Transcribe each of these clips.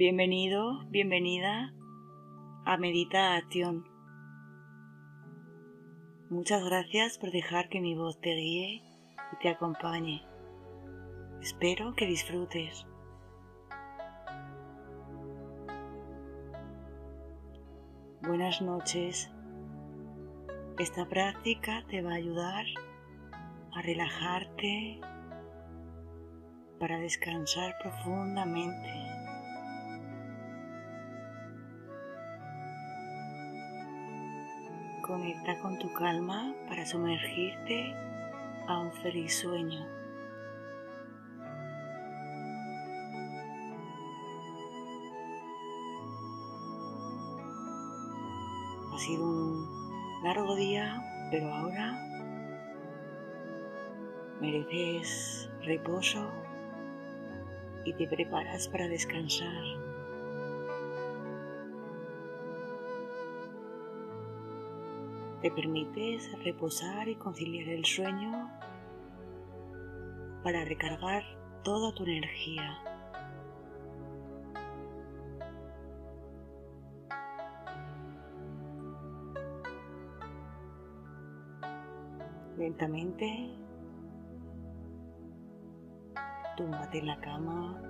Bienvenido, bienvenida a Meditación. Muchas gracias por dejar que mi voz te guíe y te acompañe. Espero que disfrutes. Buenas noches. Esta práctica te va a ayudar a relajarte para descansar profundamente. Conecta con tu calma para sumergirte a un feliz sueño. Ha sido un largo día, pero ahora mereces reposo y te preparas para descansar. Te permites reposar y conciliar el sueño para recargar toda tu energía. Lentamente, túmbate en la cama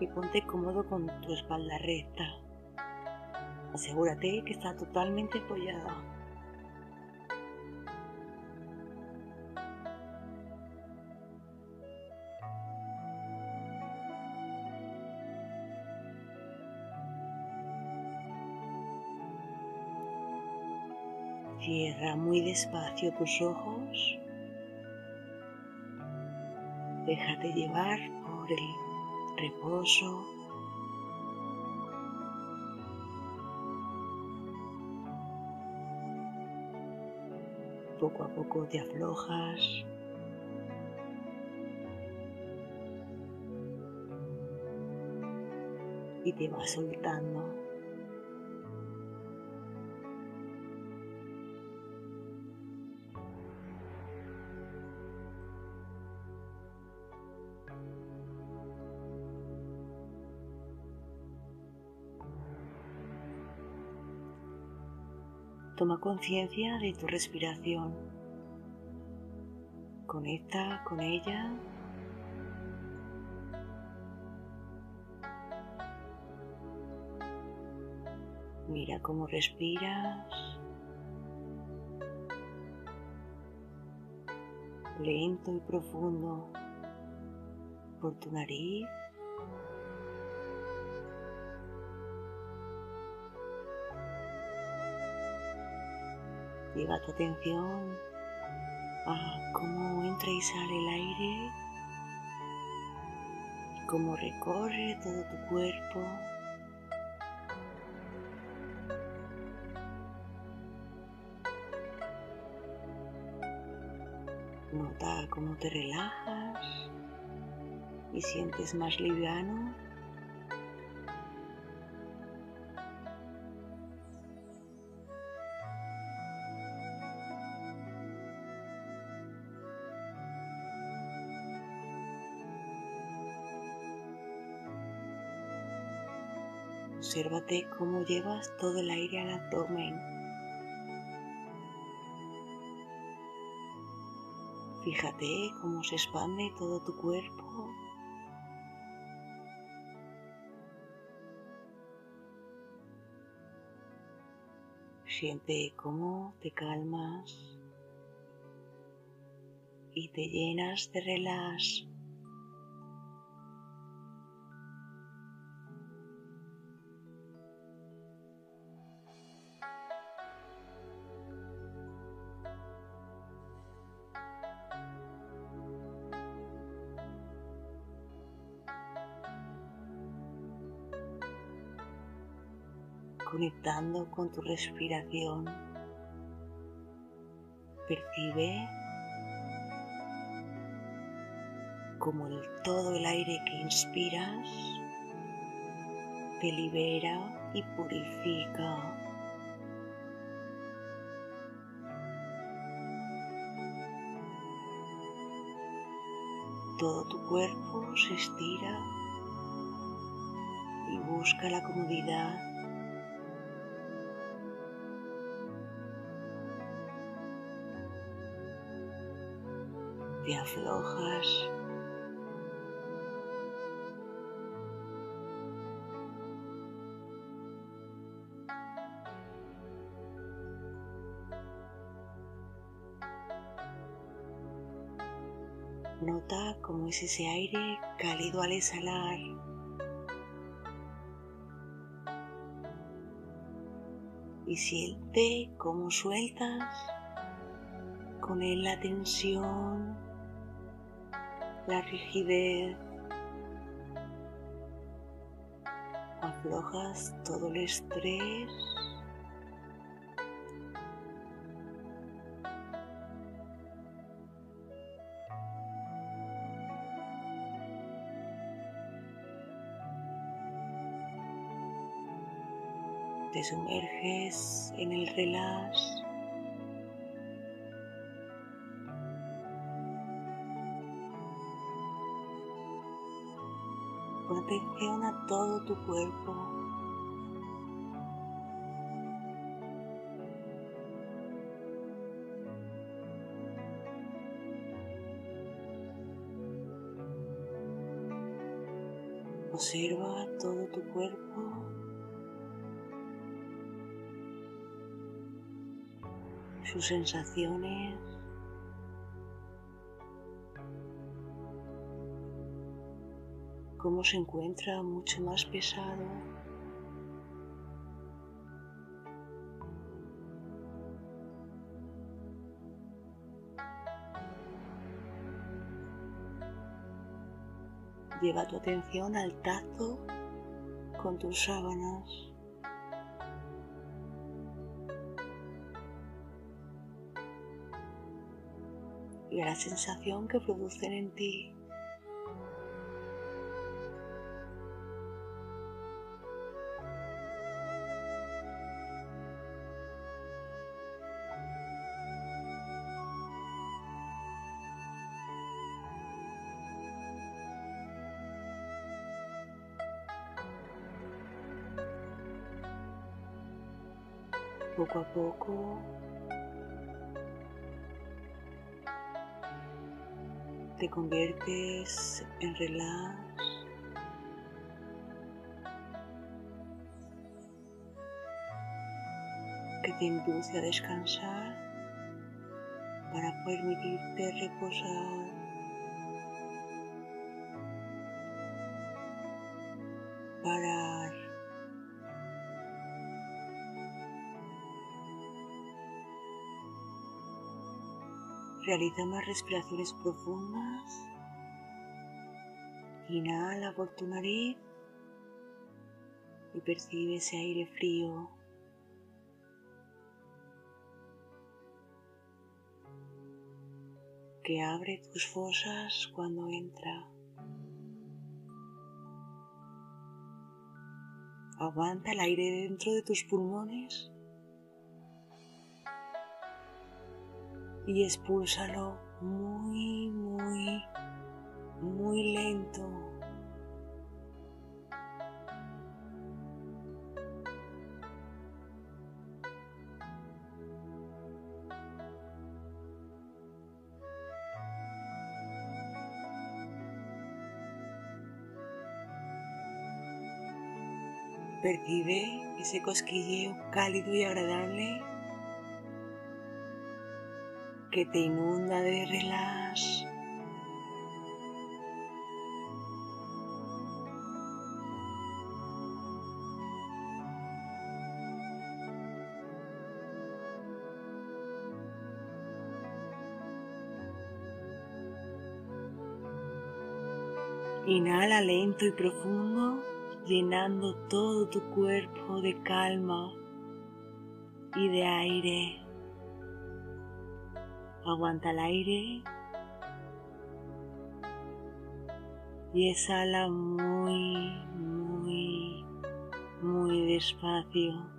y ponte cómodo con tu espalda recta. Asegúrate que está totalmente apoyada. Cierra muy despacio tus ojos. Déjate llevar por el reposo. Poco a poco te aflojas. Y te vas soltando. Toma conciencia de tu respiración. Conecta con ella. Mira cómo respiras. Lento y profundo por tu nariz. Lleva tu atención. A cómo entra y sale el aire, cómo recorre todo tu cuerpo. Nota cómo te relajas y sientes más liviano Obsérvate cómo llevas todo el aire al abdomen. Fíjate cómo se expande todo tu cuerpo. Siente cómo te calmas y te llenas de relax. Con tu respiración. Percibe como el, todo el aire que inspiras te libera y purifica. Todo tu cuerpo se estira y busca la comodidad. Te aflojas Nota cómo es ese aire cálido al exhalar. Y siente cómo sueltas con él la tensión, la rigidez. Aflojas todo el estrés te sumerges en el relax. Con atención a todo tu cuerpo. Observa todo tu cuerpo sus sensaciones. Cómo se encuentra mucho más pesado. Lleva tu atención al tacto con tus sábanas. y a la sensación que producen en ti. Poco a poco te conviertes en relax. que te induce a descansar para permitirte reposar. Realiza más respiraciones profundas. Inhala por tu nariz y percibe ese aire frío. que abre tus fosas cuando entra. Aguanta el aire dentro de tus pulmones y expúlsalo muy, muy, muy lento. Percibe ese cosquilleo cálido y agradable que te inunda de relax. Inhala lento y profundo, llenando todo tu cuerpo de calma y de aire. Aguanta el aire. Y exhala muy, muy, muy despacio.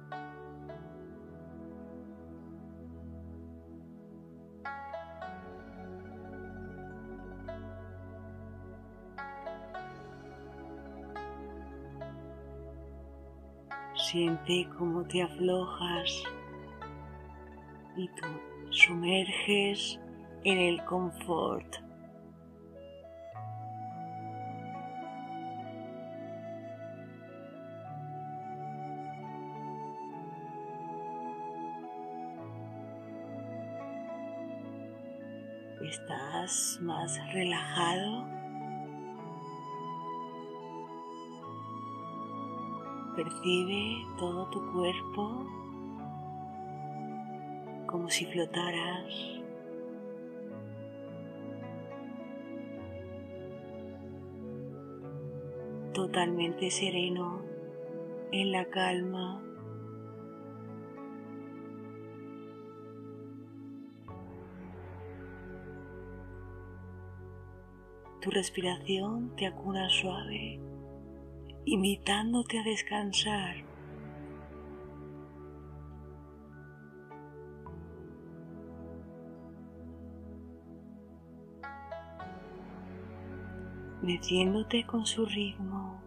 Siente cómo te aflojas y tú sumerges en el confort. Estás más relajado. Percibe todo tu cuerpo si flotaras. Totalmente sereno en la calma. Tu respiración te acuna suave invitándote a descansar. Metiéndote con su ritmo.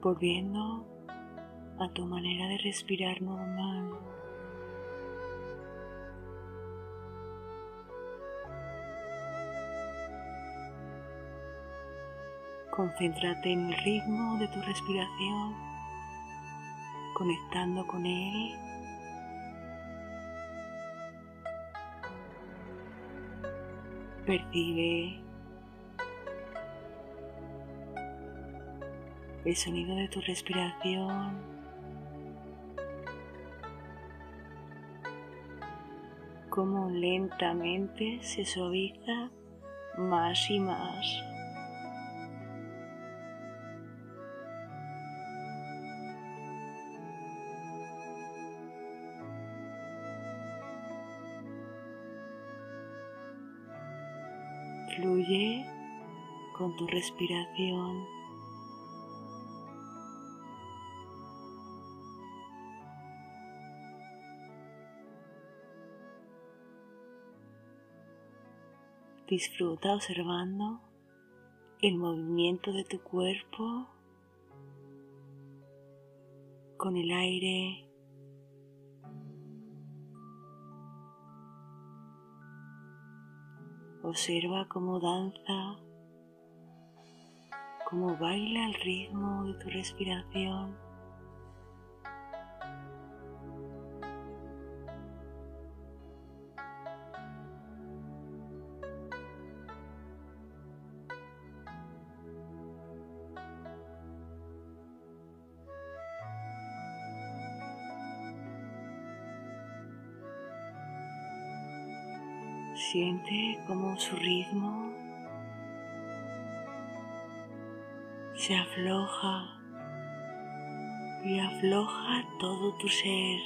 volviendo a tu manera de respirar normal. Concéntrate en el ritmo de tu respiración, conectando con él. Percibe el sonido de tu respiración. Cómo lentamente se suaviza más y más. Con tu respiración. Disfruta observando el movimiento de tu cuerpo con el aire Observa cómo danza, cómo baila al ritmo de tu respiración. Siente como su ritmo se afloja y afloja todo tu ser.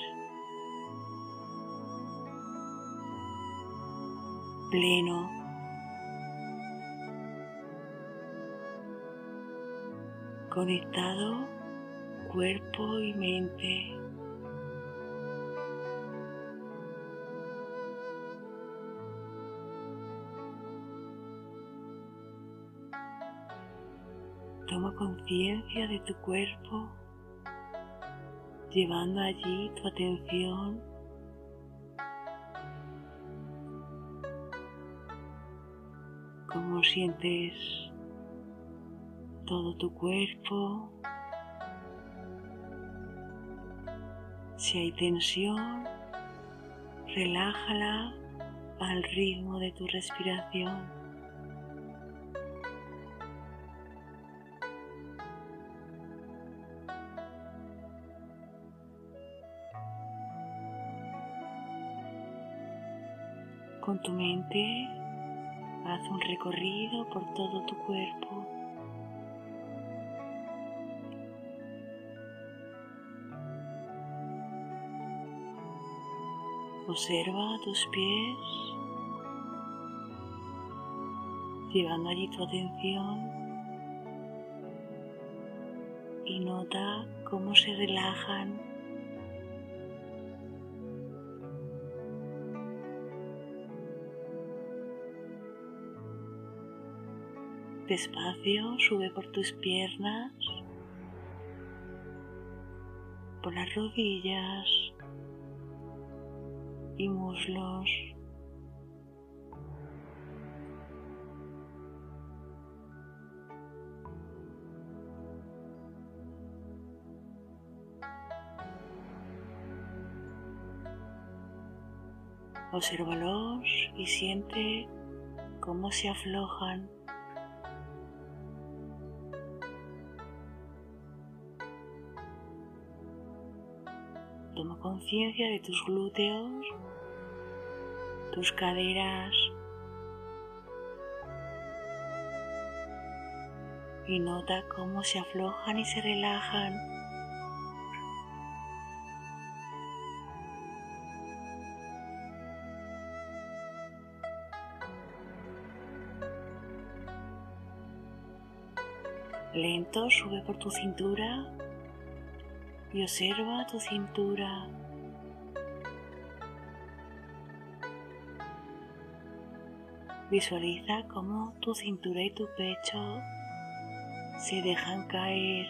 Pleno. Conectado cuerpo y mente. Conciencia de tu cuerpo, llevando allí tu atención. Cómo sientes todo tu cuerpo. Si hay tensión, relájala al ritmo de tu respiración. Con tu mente haz un recorrido por todo tu cuerpo. Observa tus pies, llevando allí tu atención y nota cómo se relajan Despacio sube por tus piernas, por las rodillas y muslos. Obsérvalos y siente cómo se aflojan. Conciencia de tus glúteos, tus caderas y nota cómo se aflojan y se relajan. Lento sube por tu cintura y observa tu cintura. Visualiza cómo tu cintura y tu pecho se dejan caer.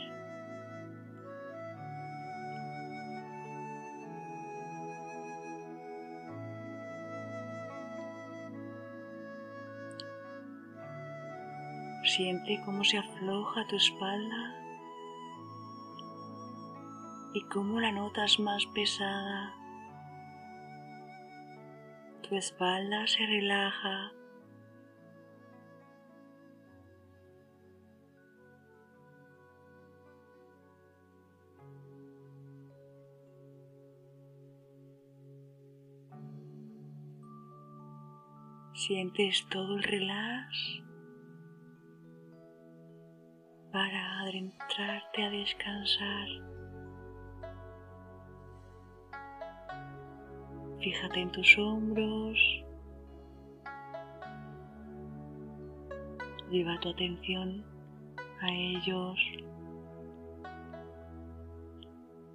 Siente cómo se afloja tu espalda y cómo la notas más pesada. Tu espalda se relaja. Sientes todo el relax para adentrarte a descansar. Fíjate en tus hombros. Lleva tu atención a ellos.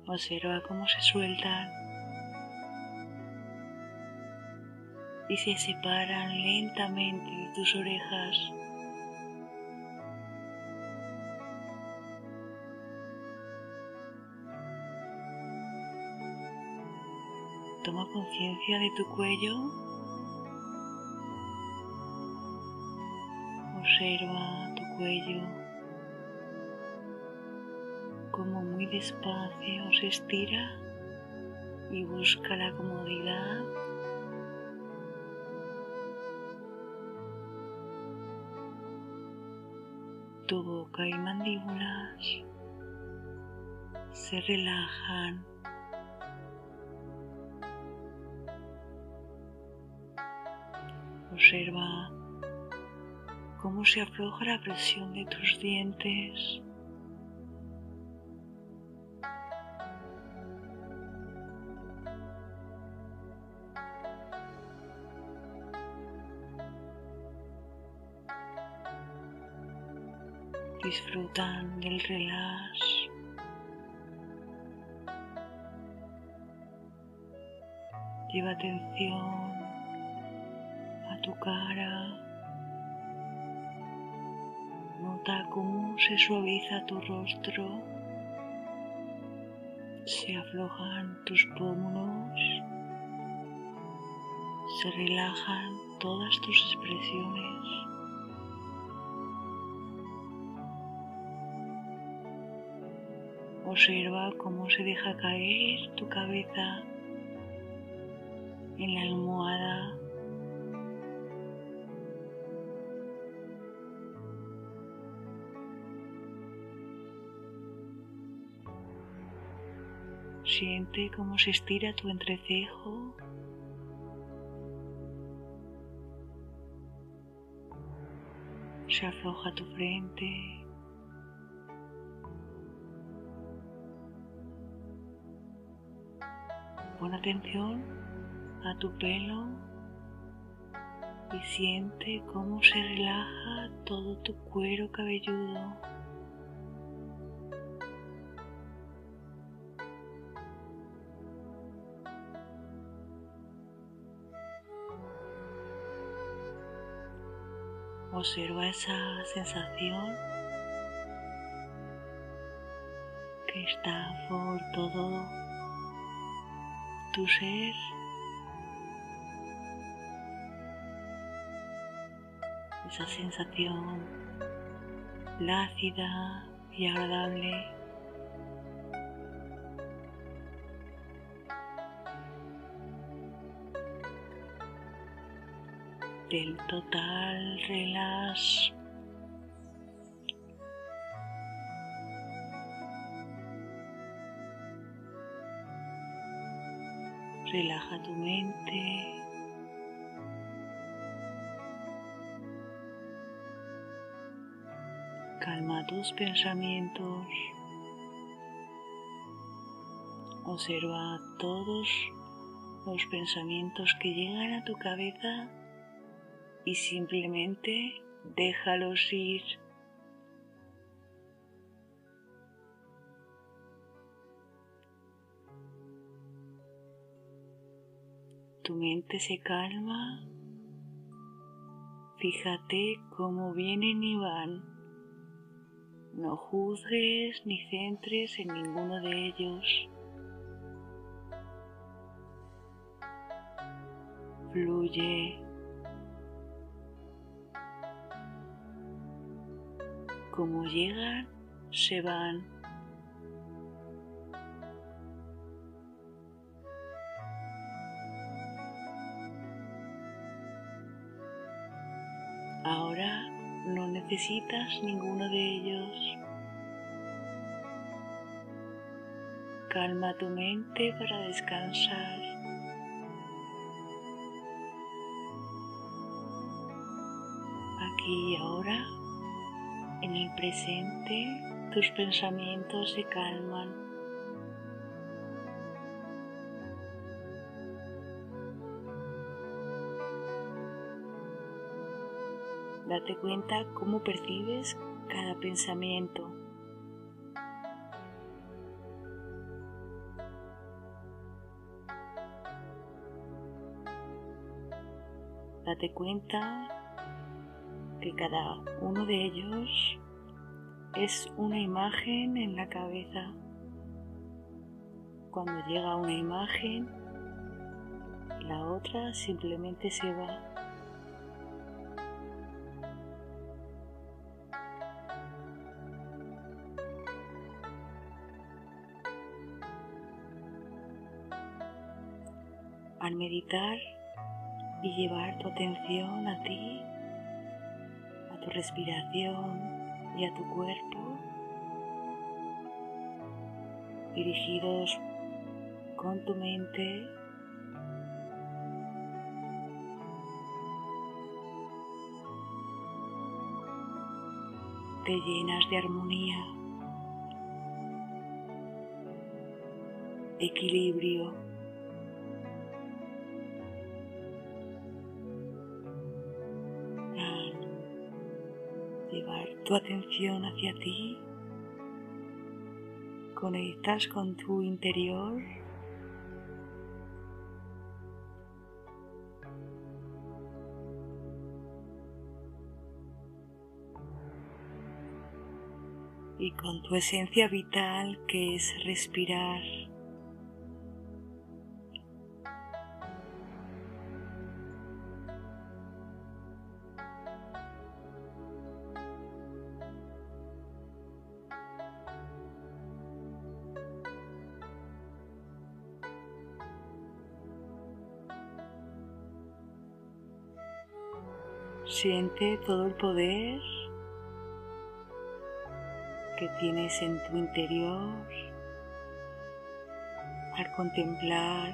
Observa cómo se sueltan y se separan lentamente de tus orejas. Toma conciencia de tu cuello. Observa tu cuello como muy despacio se estira y busca la comodidad. Tu boca y mandíbulas se relajan Observa cómo se afloja la presión de tus dientes. Disfrutan del relax. Lleva atención cara. Nota cómo se suaviza tu rostro. Se aflojan tus pómulos. Se relajan todas tus expresiones. Observa cómo se deja caer tu cabeza en la almohada Siente cómo se estira tu entrecejo. Se afloja tu frente. Pon atención a tu pelo y siente cómo se relaja todo tu cuero cabelludo. Observa esa sensación que está por todo tu ser. Esa sensación plácida y agradable. Del total relax. Relaja tu mente. Calma tus pensamientos. Observa todos los pensamientos que llegan a tu cabeza y simplemente déjalos ir. Tu mente se calma. Fíjate cómo vienen y van. No juzgues ni centres en ninguno de ellos. Fluye. Como llegan, se van. Ahora no necesitas ninguno de ellos. Calma tu mente para descansar. Aquí y ahora en el presente tus pensamientos se calman. Date cuenta cómo percibes cada pensamiento. Date cuenta cada uno de ellos es una imagen en la cabeza. Cuando llega una imagen, la otra simplemente se va. Al meditar y llevar tu atención a ti, respiración y a tu cuerpo, dirigidos con tu mente te llenas de armonía, equilibrio. Tu atención hacia ti, conectas con tu interior. y con tu esencia vital que es respirar. Siente todo el poder que tienes en tu interior al contemplar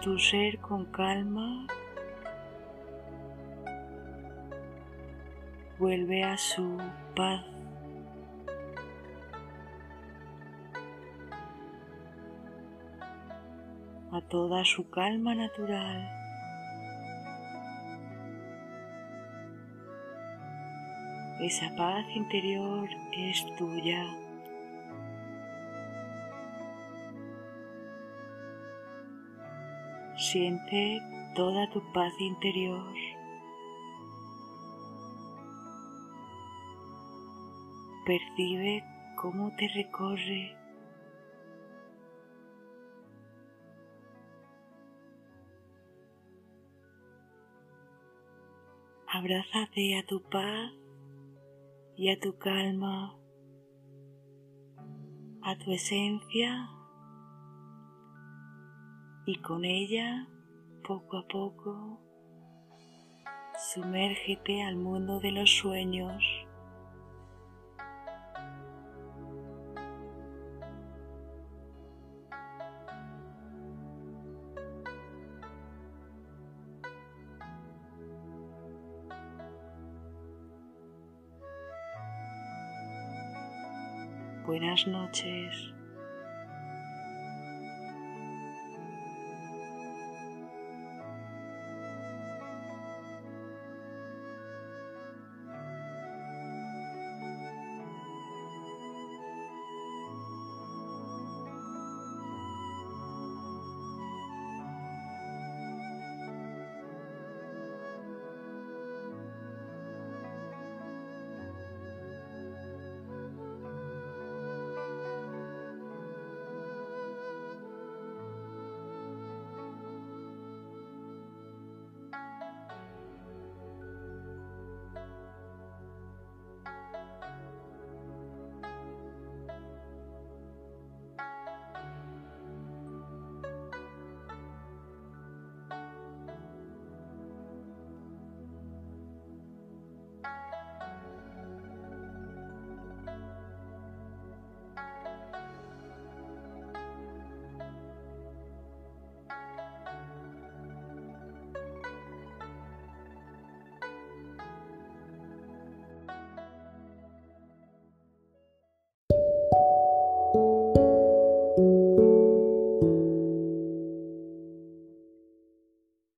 tu ser con calma vuelve a su paz toda su calma natural. Esa paz interior es tuya. Siente toda tu paz interior. Percibe cómo te recorre Abrázate a tu paz y a tu calma, a tu esencia y con ella, poco a poco, sumérgete al mundo de los sueños. Noches.